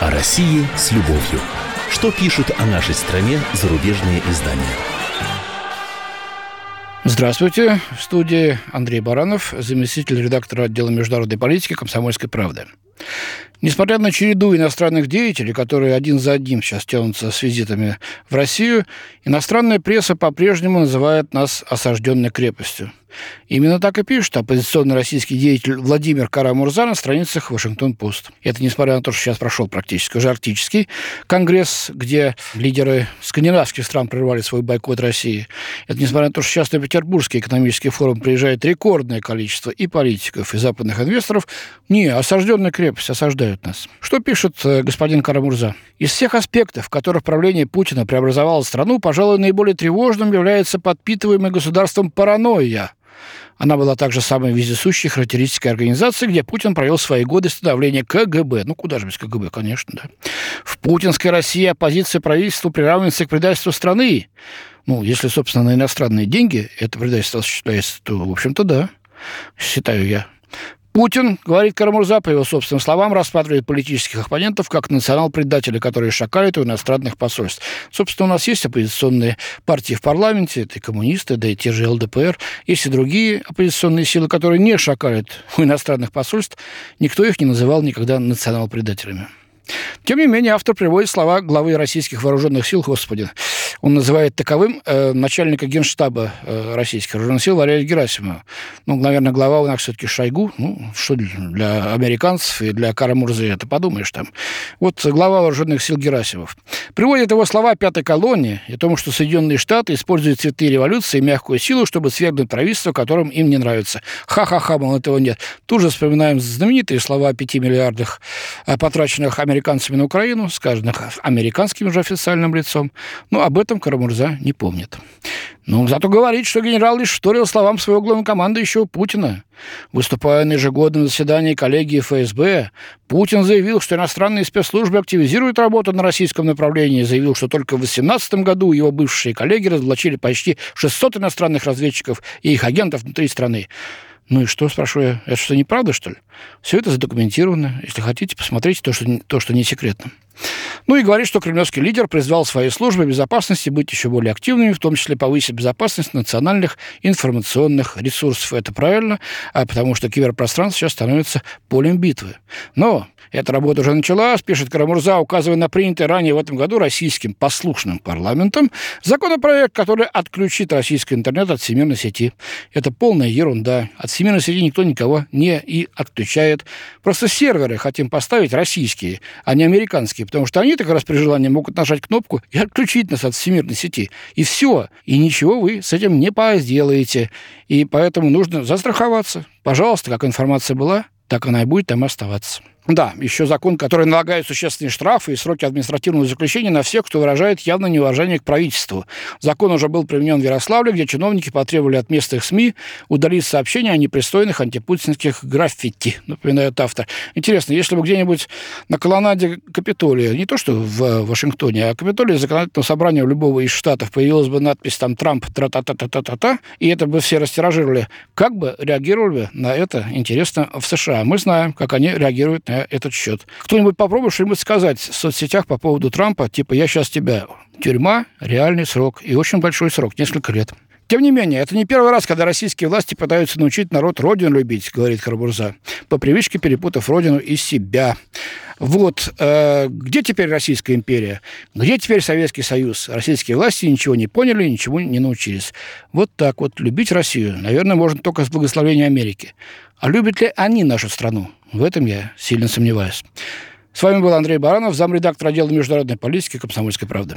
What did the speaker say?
О России с любовью. Что пишут о нашей стране зарубежные издания? Здравствуйте. В студии Андрей Баранов, заместитель редактора отдела международной политики «Комсомольской правды». Несмотря на череду иностранных деятелей, которые один за одним сейчас тянутся с визитами в Россию, иностранная пресса по-прежнему называет нас осажденной крепостью. Именно так и пишет оппозиционный российский деятель Владимир Карамурза на страницах Вашингтон-Пост. Это несмотря на то, что сейчас прошел практически уже арктический конгресс, где лидеры скандинавских стран прервали свой бойкот России. Это несмотря на то, что сейчас на Петербургский экономический форум приезжает рекордное количество и политиков, и западных инвесторов. Не, осажденная крепость, осаждают нас. Что пишет э, господин Карамурза? Из всех аспектов, в которых правление Путина преобразовало страну, пожалуй, наиболее тревожным является подпитываемый государством паранойя, она была также самой вездесущей характеристикой организации, где Путин провел свои годы становления КГБ. Ну, куда же без КГБ, конечно, да. В путинской России оппозиция правительству приравнивается к предательству страны. Ну, если, собственно, на иностранные деньги это предательство осуществляется, то, в общем-то, да, считаю я. Путин, говорит Карамурза, по его собственным словам, рассматривает политических оппонентов как национал-предателей, которые шакалят у иностранных посольств. Собственно, у нас есть оппозиционные партии в парламенте, это и коммунисты, да и те же ЛДПР. Есть и другие оппозиционные силы, которые не шакалят у иностранных посольств. Никто их не называл никогда национал-предателями. Тем не менее, автор приводит слова главы российских вооруженных сил, господи, он называет таковым э, начальника генштаба э, российских вооруженных сил Валерия Герасимова. Ну, наверное, глава у нас все-таки Шойгу. Ну, что для американцев и для Карамурзы это подумаешь там. Вот глава вооруженных сил Герасимов. Приводит его слова пятой колонии о том, что Соединенные Штаты используют цветы революции и мягкую силу, чтобы свергнуть правительство, которым им не нравится. Ха-ха-ха, мол, этого нет. Тут же вспоминаем знаменитые слова о пяти миллиардах, э, потраченных американцами на Украину, сказанных американским уже официальным лицом. Ну, об этом этом Карамурза не помнит. Но зато говорит, что генерал лишь вторил словам своего главнокомандующего Путина. Выступая на ежегодном заседании коллегии ФСБ, Путин заявил, что иностранные спецслужбы активизируют работу на российском направлении. Заявил, что только в 2018 году его бывшие коллеги разоблачили почти 600 иностранных разведчиков и их агентов внутри страны. Ну и что, спрашиваю это что, неправда, что ли? Все это задокументировано. Если хотите, посмотрите то, что, то, что не секретно. Ну и говорит, что кремлевский лидер призвал свои службы безопасности быть еще более активными, в том числе повысить безопасность национальных информационных ресурсов. Это правильно, а потому что киберпространство сейчас становится полем битвы. Но эта работа уже началась, пишет Карамурза, указывая на принятый ранее в этом году российским послушным парламентом законопроект, который отключит российский интернет от всемирной сети. Это полная ерунда. От всемирной сети никто никого не и отключает. Просто серверы хотим поставить российские, а не американские, потому что они так раз при желании могут нажать кнопку и отключить нас от всемирной сети. И все. И ничего вы с этим не сделаете. И поэтому нужно застраховаться. Пожалуйста, как информация была, так она и будет там оставаться. Да, еще закон, который налагает существенные штрафы и сроки административного заключения на всех, кто выражает явное неуважение к правительству. Закон уже был применен в Ярославле, где чиновники потребовали от местных СМИ удалить сообщения о непристойных антипутинских граффити, напоминает автор. Интересно, если бы где-нибудь на колоннаде Капитолия, не то что в Вашингтоне, а Капитолии законодательного собрания любого из штатов появилась бы надпись там «Трамп тра-та-та-та-та-та», и это бы все растиражировали, как бы реагировали на это, интересно, в США? Мы знаем, как они реагируют этот счет. Кто-нибудь попробует что-нибудь сказать в соцсетях по поводу Трампа, типа «я сейчас тебя...» Тюрьма, реальный срок, и очень большой срок, несколько лет. Тем не менее, это не первый раз, когда российские власти пытаются научить народ родину любить, говорит Карабурза, по привычке перепутав родину и себя. Вот, э, где теперь Российская империя? Где теперь Советский Союз? Российские власти ничего не поняли, ничего не научились. Вот так вот, любить Россию, наверное, можно только с благословения Америки. А любят ли они нашу страну? В этом я сильно сомневаюсь. С вами был Андрей Баранов, замредактор отдела международной политики «Комсомольской правды».